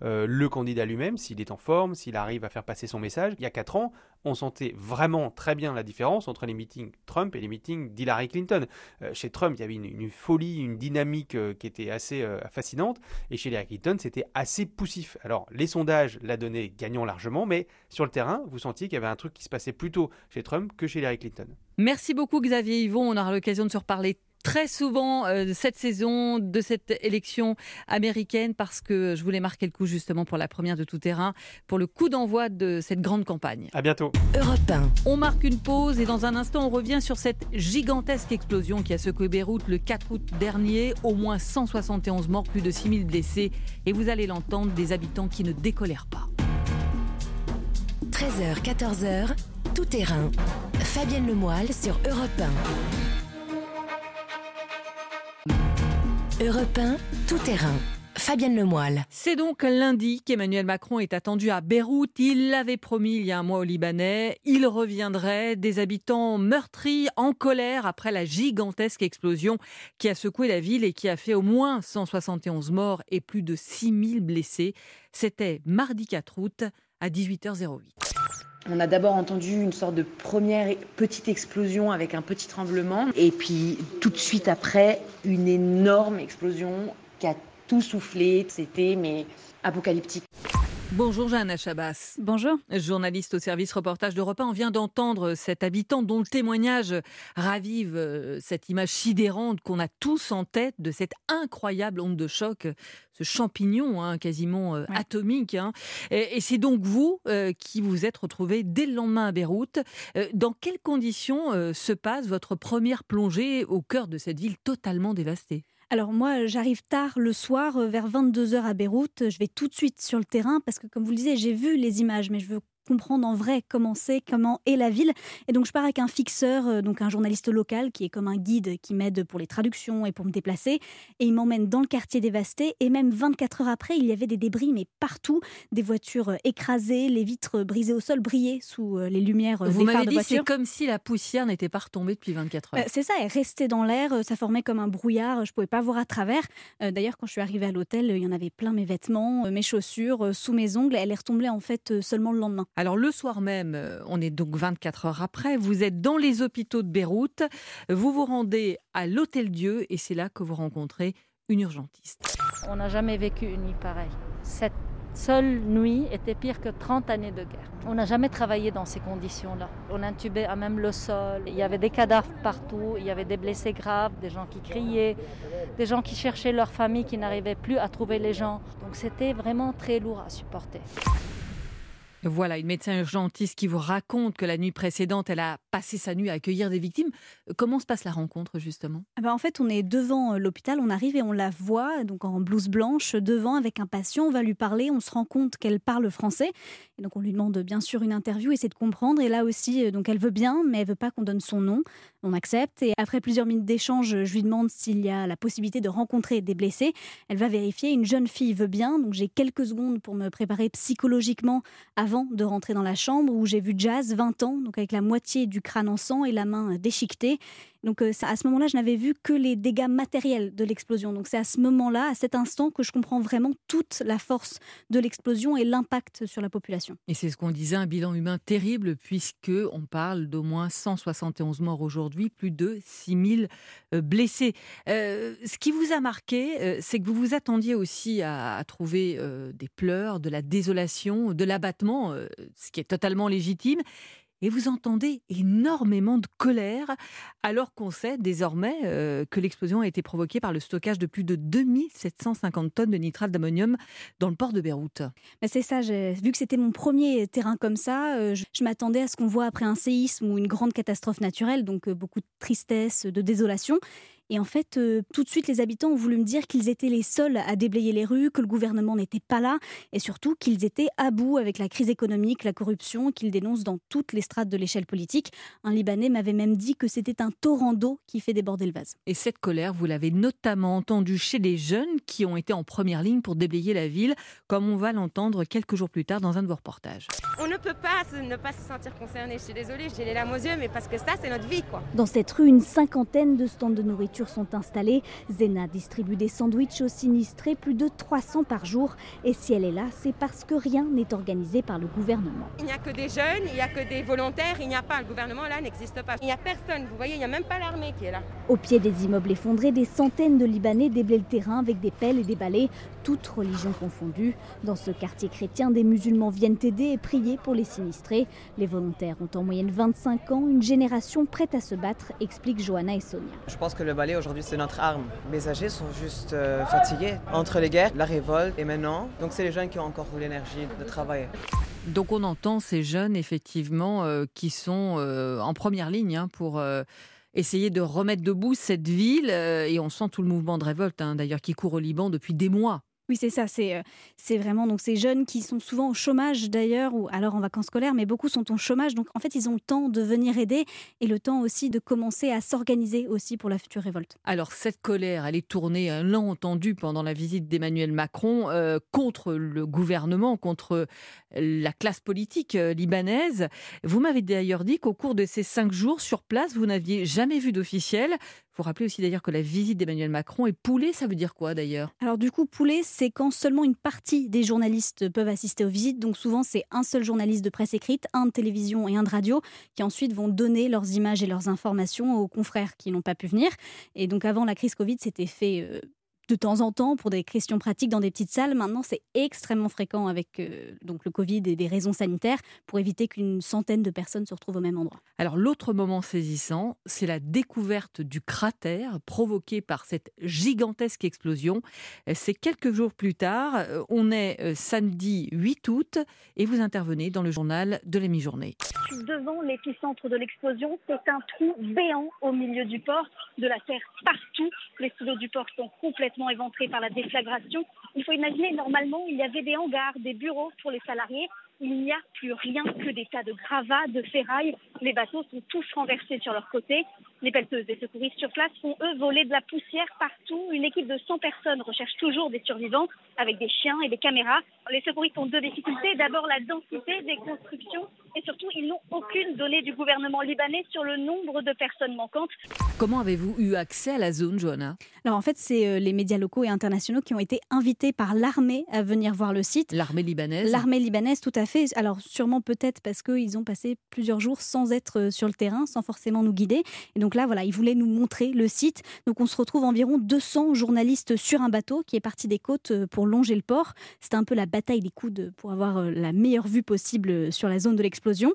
le candidat lui-même, s'il est en forme, s'il arrive à faire passer son message. Il y a 4 ans, on sentait vraiment très bien la différence entre les meetings Trump et les meetings d'Hillary Clinton. Euh, chez Trump, il y avait une, folie, une dynamique euh, qui était assez euh, fascinante, et chez Hillary Clinton, c'était assez poussif. Alors, les sondages la donnaient gagnant largement, mais sur le terrain, vous sentiez qu'il y avait un truc qui se passait plutôt chez Trump que chez Hillary Clinton. Merci beaucoup Xavier Yvon, on aura l'occasion de se reparler très souvent euh, cette saison, de cette élection américaine, parce que je voulais marquer le coup justement pour la première de tout terrain, pour le coup d'envoi de cette grande campagne. À bientôt. Europe On marque une pause et dans un instant, on revient sur cette gigantesque explosion qui a secoué Beyrouth le 4 août dernier. Au moins 171 morts, plus de 6000 blessés. Et vous allez l'entendre, des habitants qui ne décolèrent pas. 13h, 14h, tout terrain. Fabienne Lemoyle sur Europe 1. Europe 1, tout terrain. Fabienne Lemoyle. C'est donc lundi qu'Emmanuel Macron est attendu à Beyrouth. Il l'avait promis il y a un mois aux Libanais. Il reviendrait. Des habitants meurtris, en colère après la gigantesque explosion qui a secoué la ville et qui a fait au moins 171 morts et plus de 6000 blessés. C'était mardi 4 août à 18h08. On a d'abord entendu une sorte de première petite explosion avec un petit tremblement, et puis tout de suite après, une énorme explosion qui a tout soufflé. C'était mais apocalyptique. Bonjour Jeanne Chabas. Bonjour. Journaliste au service reportage d'Europe 1, on vient d'entendre cet habitant dont le témoignage ravive euh, cette image sidérante qu'on a tous en tête de cette incroyable onde de choc, ce champignon hein, quasiment euh, atomique. Hein. Et, c'est donc vous euh, qui vous êtes retrouvé dès le lendemain à Beyrouth. dans quelles conditions se passe votre première plongée au cœur de cette ville totalement dévastée? Alors moi, j'arrive tard le soir, vers 22h à Beyrouth. Je vais tout de suite sur le terrain parce que, comme vous le disiez, j'ai vu les images, mais je veux comprendre en vrai comment c'est, comment est la ville. Et donc je pars avec un fixeur, euh, donc un journaliste local qui est comme un guide qui m'aide pour les traductions et pour me déplacer. Et il m'emmène dans le quartier dévasté. Et même 24 heures après, il y avait des débris, mais partout, des voitures euh, écrasées, les vitres brisées au sol, brillaient sous euh, les lumières Vous des phares de dit c'est comme si la poussière n'était pas retombée depuis 24 heures. c'est ça, elle restait dans l'air, ça formait comme un brouillard, je pouvais pas voir à travers. D'ailleurs, quand je suis arrivée à l'hôtel, il y en avait plein mes vêtements, mes chaussures, sous mes ongles. Elle est retombée en fait seulement le lendemain. Alors le soir même, euh, on est donc 24 heures après, vous êtes dans les hôpitaux de Beyrouth, vous vous rendez à l'Hôtel Dieu et c'est là que vous rencontrez une urgentiste. On n'a jamais vécu une nuit pareille. Cette seule nuit était pire que 30 années de guerre. On n'a jamais travaillé dans ces conditions-là. On intubait à même le sol, il y avait des cadavres partout, il y avait des blessés graves, des gens qui criaient, des gens qui cherchaient leur famille, qui n'arrivaient plus à trouver les gens. Donc c'était vraiment très lourd à supporter. Voilà, une médecin urgentiste qui vous raconte que la nuit précédente, elle a passé sa nuit à accueillir des victimes. Comment se passe la rencontre, justement? Ah ben, En fait, on est devant euh, l'hôpital, on arrive et on la voit, donc en blouse blanche, devant avec un patient. On va lui parler, on se rend compte qu'elle parle français. Et donc, on lui demande bien sûr une interview, essaie de comprendre. Et là aussi, euh, donc elle veut bien, mais elle veut pas qu'on donne son nom. On accepte. Et après plusieurs minutes d'échange, je lui demande s'il y a la possibilité de rencontrer des blessés. Elle va vérifier. Une jeune fille veut bien. Donc, j'ai quelques secondes pour me préparer psychologiquement à avant de rentrer dans la chambre où j'ai vu Jazz, 20 ans, donc avec la moitié du crâne en sang et la main déchiquetée. Donc euh, à ce moment-là, je n'avais vu que les dégâts matériels de l'explosion. Donc c'est à ce moment-là, à cet instant, que je comprends vraiment toute la force de l'explosion et l'impact sur la population. Et c'est ce qu'on disait, un bilan humain terrible, puisque on parle d'au moins 171 morts aujourd'hui, plus de 6000 euh, blessés. Euh, ce qui vous a marqué, c'est que vous vous attendiez aussi à trouver des pleurs, de la désolation, de l'abattement, ce qui est totalement légitime et vous entendez énormément de colère alors qu'on sait désormais euh, que l'explosion a été provoquée par le stockage de plus de 2750 tonnes de nitrate d'ammonium dans le port de Beyrouth. C'est ça, vu que c'était mon premier terrain comme ça, euh, je, m'attendais à ce qu'on voit après un séisme ou une grande catastrophe naturelle, donc euh, beaucoup de tristesse, de désolation. Et en fait, euh, tout de suite, les habitants ont voulu me dire qu'ils étaient les seuls à déblayer les rues, que le gouvernement n'était pas là, et surtout qu'ils étaient à bout avec la crise économique, la corruption, qu'ils dénoncent dans toutes les strates de l'échelle politique. Un Libanais m'avait même dit que c'était un torrent d'eau qui fait déborder le vase. Et cette colère, vous l'avez notamment entendue chez les jeunes qui ont été en première ligne pour déblayer la ville, comme on va l'entendre quelques jours plus tard dans un de vos reportages. On ne peut pas ne pas se sentir concerné. Je suis désolée, j'ai les larmes aux yeux, mais parce que ça, c'est notre vie, quoi. Dans cette rue, une cinquantaine de stands de nourriture sont installés. Zena distribue des sandwichs aux sinistrés, plus de 300 par jour. Et si elle est là, c'est parce que rien n'est organisé par le gouvernement. Il n'y a que des jeunes, il n'y a que des volontaires, il n'y a pas. Le gouvernement là n'existe pas. Il n'y a personne, vous voyez, il n'y a même pas l'armée qui est là. Au pied des immeubles effondrés, des centaines de Libanais déblaient le terrain avec des pelles et des balais, toutes religions confondues. Dans ce quartier chrétien, des musulmans viennent aider et prier pour les sinistrés. Les volontaires ont en moyenne 25 ans, une génération prête à se battre, expliquent Johanna et Sonia. Je pense que le balai aujourd'hui c'est notre arme. Les âgés sont juste euh, fatigués entre les guerres, la révolte et maintenant. Donc c'est les jeunes qui ont encore l'énergie de travailler. Donc on entend ces jeunes effectivement euh, qui sont euh, en première ligne hein, pour essayer de remettre debout cette ville et on sent tout le mouvement de révolte hein, d'ailleurs qui court au Liban depuis des mois. Oui, c'est ça. C'est euh, c'est vraiment donc ces jeunes qui sont souvent au chômage d'ailleurs, ou alors en vacances scolaires, mais beaucoup sont au chômage. Donc en fait, ils ont le temps de venir aider et le temps aussi de commencer à s'organiser aussi pour la future révolte. Alors cette colère, elle est tournée, euh, l'a entendu pendant la visite d'Emmanuel Macron, euh, contre le gouvernement, contre la classe politique libanaise. Vous m'avez d'ailleurs dit qu'au cours de ces cinq jours sur place, vous n'aviez jamais vu d'officiel faut rappeler aussi d'ailleurs que la visite d'Emmanuel Macron est poulée. Ça veut dire quoi d'ailleurs? Alors du coup, poulet, c'est quand seulement une partie des journalistes peuvent assister aux visites. Donc souvent, c'est un seul journaliste de presse écrite, un de télévision et un de radio, qui ensuite vont donner leurs images et leurs informations aux confrères qui n'ont pas pu venir. Et donc avant la crise Covid, c'était fait euh, de temps en temps pour des questions pratiques dans des petites salles. Maintenant, c'est extrêmement fréquent avec euh, donc le Covid et des raisons sanitaires pour éviter qu'une centaine de personnes se retrouvent au même endroit. Alors l'autre moment saisissant, c'est la découverte du cratère provoqué par cette gigantesque explosion. C'est quelques jours plus tard, on est samedi 8 août et vous intervenez dans le journal de la mi-journée. Devant l'épicentre de l'explosion, c'est un trou béant au milieu du port, de la terre partout. Les silos du port sont complètement éventrés par la déflagration. Il faut imaginer, normalement, il y avait des hangars, des bureaux pour les salariés il n'y a plus rien que des tas de gravats, de ferraille. Les bateaux sont tous renversés sur leur côté. Les pelleteuses et secouristes sur place font, eux, voler de la poussière partout. Une équipe de 100 personnes recherche toujours des survivants avec des chiens et des caméras. Les secouristes ont deux difficultés. D'abord, la densité des constructions et surtout, ils n'ont aucune donnée du gouvernement libanais sur le nombre de personnes manquantes. Comment avez-vous eu accès à la zone, Johanna? Alors, en fait, c'est euh, les médias locaux et internationaux qui ont été invités par l'armée à venir voir le site. L'armée libanaise L'armée libanaise, tout à fait. Alors, sûrement peut-être parce qu'ils ont passé plusieurs jours sans être euh, sur le terrain, sans forcément nous guider. Et donc là, voilà, ils voulaient nous montrer le site. Donc, on se retrouve environ 200 journalistes sur un bateau qui est parti des côtes euh, pour longer le port. C'était un peu la bataille des coudes pour avoir la meilleure vue possible sur la zone de l'explosion.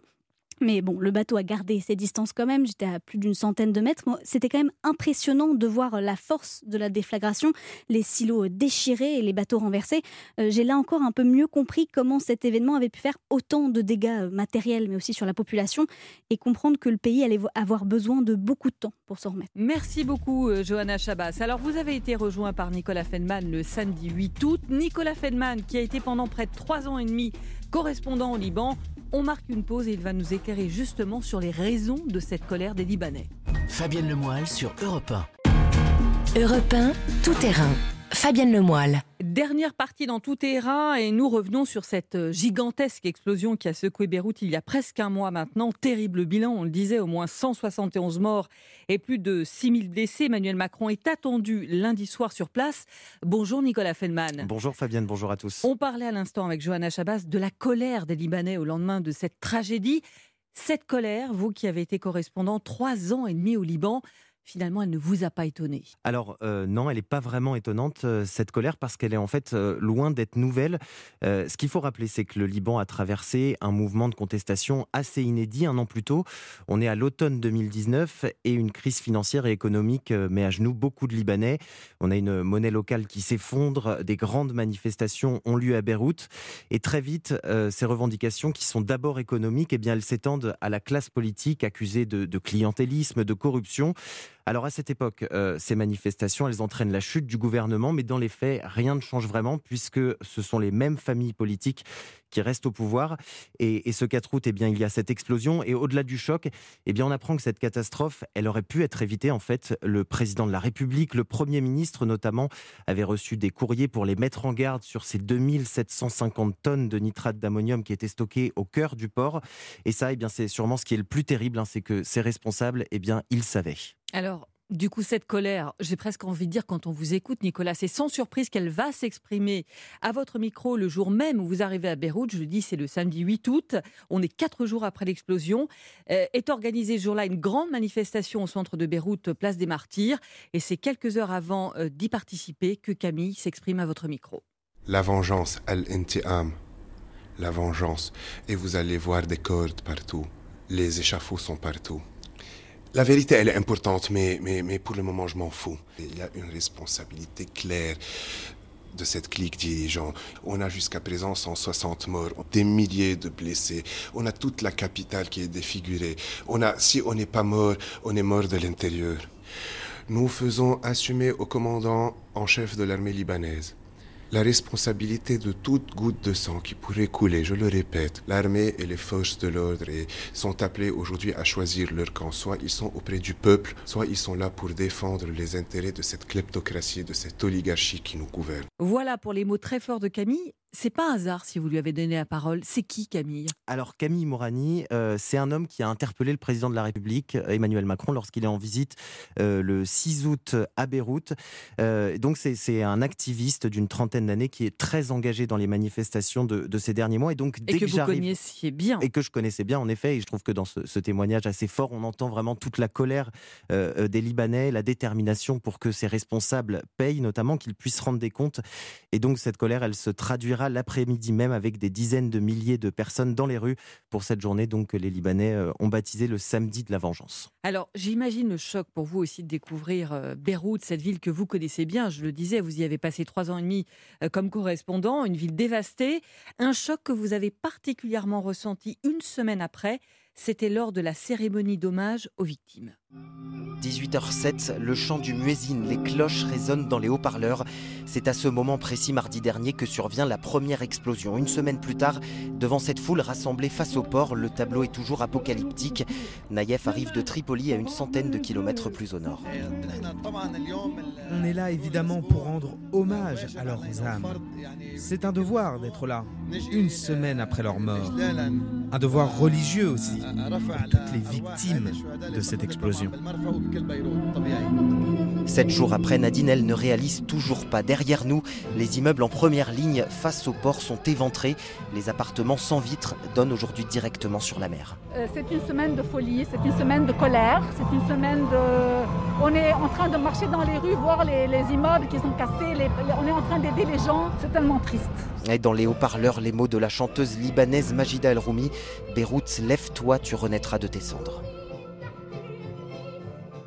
Mais bon, le bateau a gardé ses distances quand même. J'étais à plus d'une centaine de mètres. C'était quand même impressionnant de voir la force de la déflagration, les silos déchirés et les bateaux renversés. Euh, j'ai là encore un peu mieux compris comment cet événement avait pu faire autant de dégâts euh, matériels, mais aussi sur la population, et comprendre que le pays allait avoir besoin de beaucoup de temps pour s'en remettre. Merci beaucoup, euh, Johanna Chabas. Alors, vous avez été rejoint par Nicolas Fenman le samedi 8 août. Nicolas Fenman, qui a été pendant près de trois ans et demi correspondant au Liban, on marque une pause et il va nous éclairer justement sur les raisons de cette colère des Libanais. Fabienne Lemoyle sur Europe 1. Europe 1, tout terrain. Fabienne Lemoyle. Dernière partie dans tout terrain et nous revenons sur cette euh, gigantesque explosion qui a secoué Beyrouth il y a presque un mois maintenant. Terrible bilan, on le disait, au moins 171 morts et plus de 6000 blessés. Emmanuel Macron est attendu lundi soir sur place. Bonjour Nicolas Fellman. Bonjour Fabienne, bonjour à tous. On parlait à l'instant avec Johanna Chabas de la colère des Libanais au lendemain de cette tragédie. Cette colère, vous qui avez été correspondant trois ans et demi au Liban, finalement, elle ne vous a pas étonné Alors euh, non, elle n'est pas vraiment étonnante, euh, cette colère, parce qu'elle est en fait euh, loin d'être nouvelle. ce qu'il faut rappeler, c'est que le Liban a traversé un mouvement de contestation assez inédit un an plus tôt. On est à l'automne 2019 et une crise financière et économique met à genoux beaucoup de Libanais. On a une monnaie locale qui s'effondre, des grandes manifestations ont lieu à Beyrouth, et très vite, ces revendications qui sont d'abord économiques, eh bien, elles s'étendent à la classe politique accusée de, de clientélisme, de corruption. Alors à cette époque, euh, ces manifestations, elles entraînent la chute du gouvernement, mais dans les faits, rien ne change vraiment puisque ce sont les mêmes familles politiques qui restent au pouvoir. Et, ce 4 août, eh bien, il y a cette explosion. Et au-delà du choc, eh bien, on apprend que cette catastrophe, elle aurait pu être évitée. En fait, le président de la République, le Premier ministre notamment, avait reçu des courriers pour les mettre en garde sur ces 2750 tonnes de nitrate d'ammonium qui étaient stockées au cœur du port. Et ça, eh bien, c'est sûrement ce qui est le plus terrible, hein, c'est que ces responsables, eh bien, ils savaient. Alors, du coup, cette colère, j'ai presque envie de dire quand on vous écoute, Nicolas, c'est sans surprise qu'elle va s'exprimer à votre micro le jour même où vous arrivez à Beyrouth. Je le dis, c'est le samedi 8 août. On est quatre jours après l'explosion. Euh, est organisée ce jour-là une grande manifestation au centre de Beyrouth, place des Martyrs. Et c'est quelques heures avant euh, d'y participer que Camille s'exprime à votre micro. La vengeance, al-intiam. La vengeance. Et vous allez voir des cordes partout. Les échafauds sont partout. La vérité, elle est importante, mais, mais, mais pour le moment, je m'en fous. Il y a une responsabilité claire de cette clique dirigeante. On a jusqu'à présent 160 morts, des milliers de blessés. On a toute la capitale qui est défigurée. On a, si on n'est pas mort, on est mort de l'intérieur. Nous faisons assumer au commandant en chef de l'armée libanaise la responsabilité de toute goutte de sang qui pourrait couler. Je le répète, l'armée et les forces de l'ordre sont appelés aujourd'hui à choisir leur camp. Soit ils sont auprès du peuple, soit ils sont là pour défendre les intérêts de cette kleptocratie, de cette oligarchie qui nous gouverne. Voilà pour les mots très forts de Camille. C'est pas un hasard si vous lui avez donné la parole. C'est qui Camille? Alors Camille Morani, euh, c'est un homme qui a interpellé le président de la République, Emmanuel Macron, lorsqu'il est en visite euh, le 6 août à Beyrouth. Euh, donc c'est un activiste d'une trentaine d'années qui est très engagé dans les manifestations de, ces derniers mois. Et donc dès que, vous connaissiez bien. Et que je connaissais bien en effet. Et je trouve que dans ce, témoignage assez fort, on entend vraiment toute la colère des Libanais, la détermination pour que ces responsables payent, notamment qu'ils puissent rendre des comptes. Et donc cette colère, elle se traduira l'après-midi même avec des dizaines de milliers de personnes dans les rues pour cette journée donc que les Libanais euh, ont baptisé le samedi de la vengeance. Alors j'imagine le choc pour vous aussi de découvrir euh, Beyrouth, cette ville que vous connaissez bien. Je le disais, vous y avez passé trois ans et demi euh, comme correspondant, une ville dévastée. Un choc que vous avez particulièrement ressenti une semaine après c'était lors de la cérémonie d'hommage aux victimes. 18h07, le chant du muezzin, les cloches résonnent dans les haut-parleurs. C'est à ce moment précis mardi dernier que survient la première explosion. Une semaine plus tard, devant cette foule rassemblée face au port, le tableau est toujours apocalyptique. Naïef arrive de Tripoli à une centaine de kilomètres plus au nord. On est là évidemment pour rendre hommage à leurs âmes. C'est un devoir d'être là, une semaine après leur mort. Un devoir religieux aussi pour toutes les victimes de cette explosion. Sept jours après, Nadine, elle ne réalise toujours pas. Derrière nous, les immeubles en première ligne face au port sont éventrés. Les appartements sans vitres donnent aujourd'hui directement sur la mer. Euh, c'est une semaine de folie, c'est une semaine de colère, c'est une semaine de... On est en train de marcher dans les rues, voir les, immeubles qui sont cassés, on est en train d'aider les gens, c'est tellement triste. Et dans les haut-parleurs, les mots de la chanteuse libanaise Majida El Roumi, Beyrouth, lève-toi, tu renaîtras de tes cendres.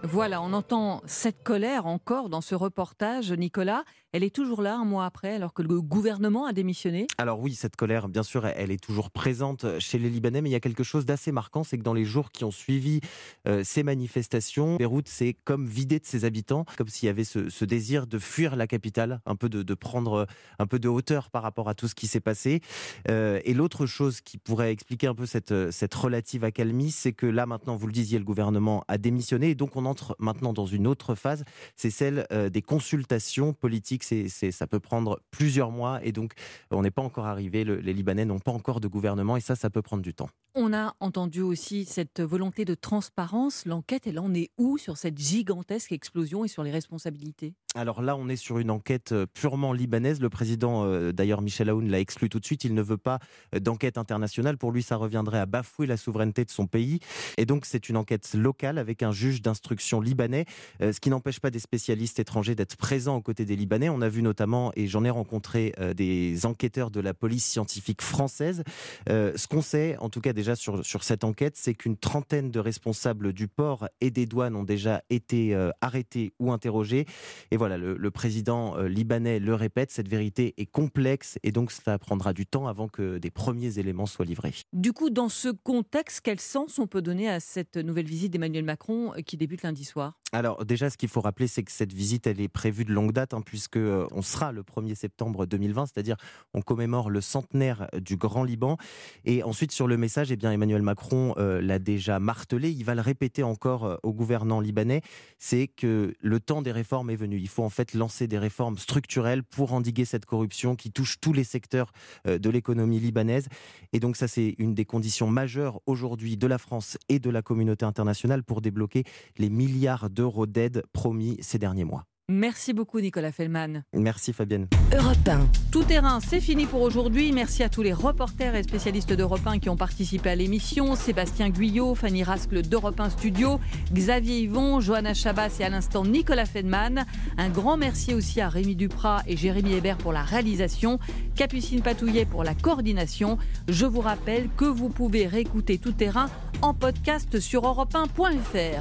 Voilà, on entend cette colère encore dans ce reportage, Nicolas. Elle est toujours là un mois après, alors que le gouvernement a démissionné Alors oui, cette colère, bien sûr, elle est toujours présente chez les Libanais, mais il y a quelque chose d'assez marquant, c'est que dans les jours qui ont suivi euh, ces manifestations, Beyrouth s'est comme vidé de ses habitants, comme s'il y avait ce, désir de fuir la capitale, un peu de, prendre euh, un peu de hauteur par rapport à tout ce qui s'est passé. Euh, et l'autre chose qui pourrait expliquer un peu cette relative accalmie, c'est que là maintenant, vous le disiez, le gouvernement a démissionné, et donc on entre maintenant dans une autre phase, c'est celle des consultations politiques ça peut prendre plusieurs mois et donc on n'est pas encore arrivé, les Libanais n'ont pas encore de gouvernement et ça, ça peut prendre du temps. On a entendu aussi cette volonté de transparence. L'enquête, elle en est où sur cette gigantesque explosion et sur les responsabilités? Alors là, on est sur une enquête euh, purement libanaise. Le président, euh, d'ailleurs, Michel Aoun l'a exclu tout de suite. Il ne veut pas euh, d'enquête internationale. Pour lui, ça reviendrait à bafouer la souveraineté de son pays. Et donc, c'est une enquête locale avec un juge d'instruction libanais, ce qui n'empêche pas des spécialistes étrangers d'être présents aux côtés des Libanais. On a vu notamment, et j'en ai rencontré des enquêteurs de la police scientifique française. Ce qu'on sait, en tout cas déjà sur, cette enquête, c'est qu'une trentaine de responsables du port et des douanes ont déjà été arrêtés ou interrogés. Et voilà, le, président euh, libanais le répète, cette vérité est complexe et donc cela prendra du temps avant que des premiers éléments soient livrés. Du coup, dans ce contexte, quel sens on peut donner à cette nouvelle visite d'Emmanuel Macron euh, qui débute lundi soir? Alors déjà, ce qu'il faut rappeler, c'est que cette visite, elle est prévue de longue date, hein, puisque on sera le 1er septembre 2020, c'est-à-dire on commémore le centenaire du Grand Liban. Et ensuite, sur le message, eh bien, Emmanuel Macron euh, l'a déjà martelé, il va le répéter encore euh, aux gouvernants libanais, c'est que le temps des réformes est venu. Il faut en fait lancer des réformes structurelles pour endiguer cette corruption qui touche tous les secteurs euh, de l'économie libanaise. Et donc ça, c'est une des conditions majeures aujourd'hui de la France et de la communauté internationale pour débloquer les milliards d'euros d'aide promis ces derniers mois. Merci beaucoup Nicolas Fellman. Merci Fabienne. Europe 1. Tout terrain, c'est fini pour aujourd'hui. Merci à tous les reporters et spécialistes d'Europe 1 qui ont participé à l'émission. Sébastien Guyot, Fanny Rascle d'Europe 1 Studio, Xavier Yvon, Johanna Chabas et à l'instant Nicolas Fellman. Un grand merci aussi à Rémi Duprat et Jérémy Hébert pour la réalisation, Capucine Patouillet pour la coordination. Je vous rappelle que vous pouvez réécouter Tout terrain en podcast sur europe1.fr.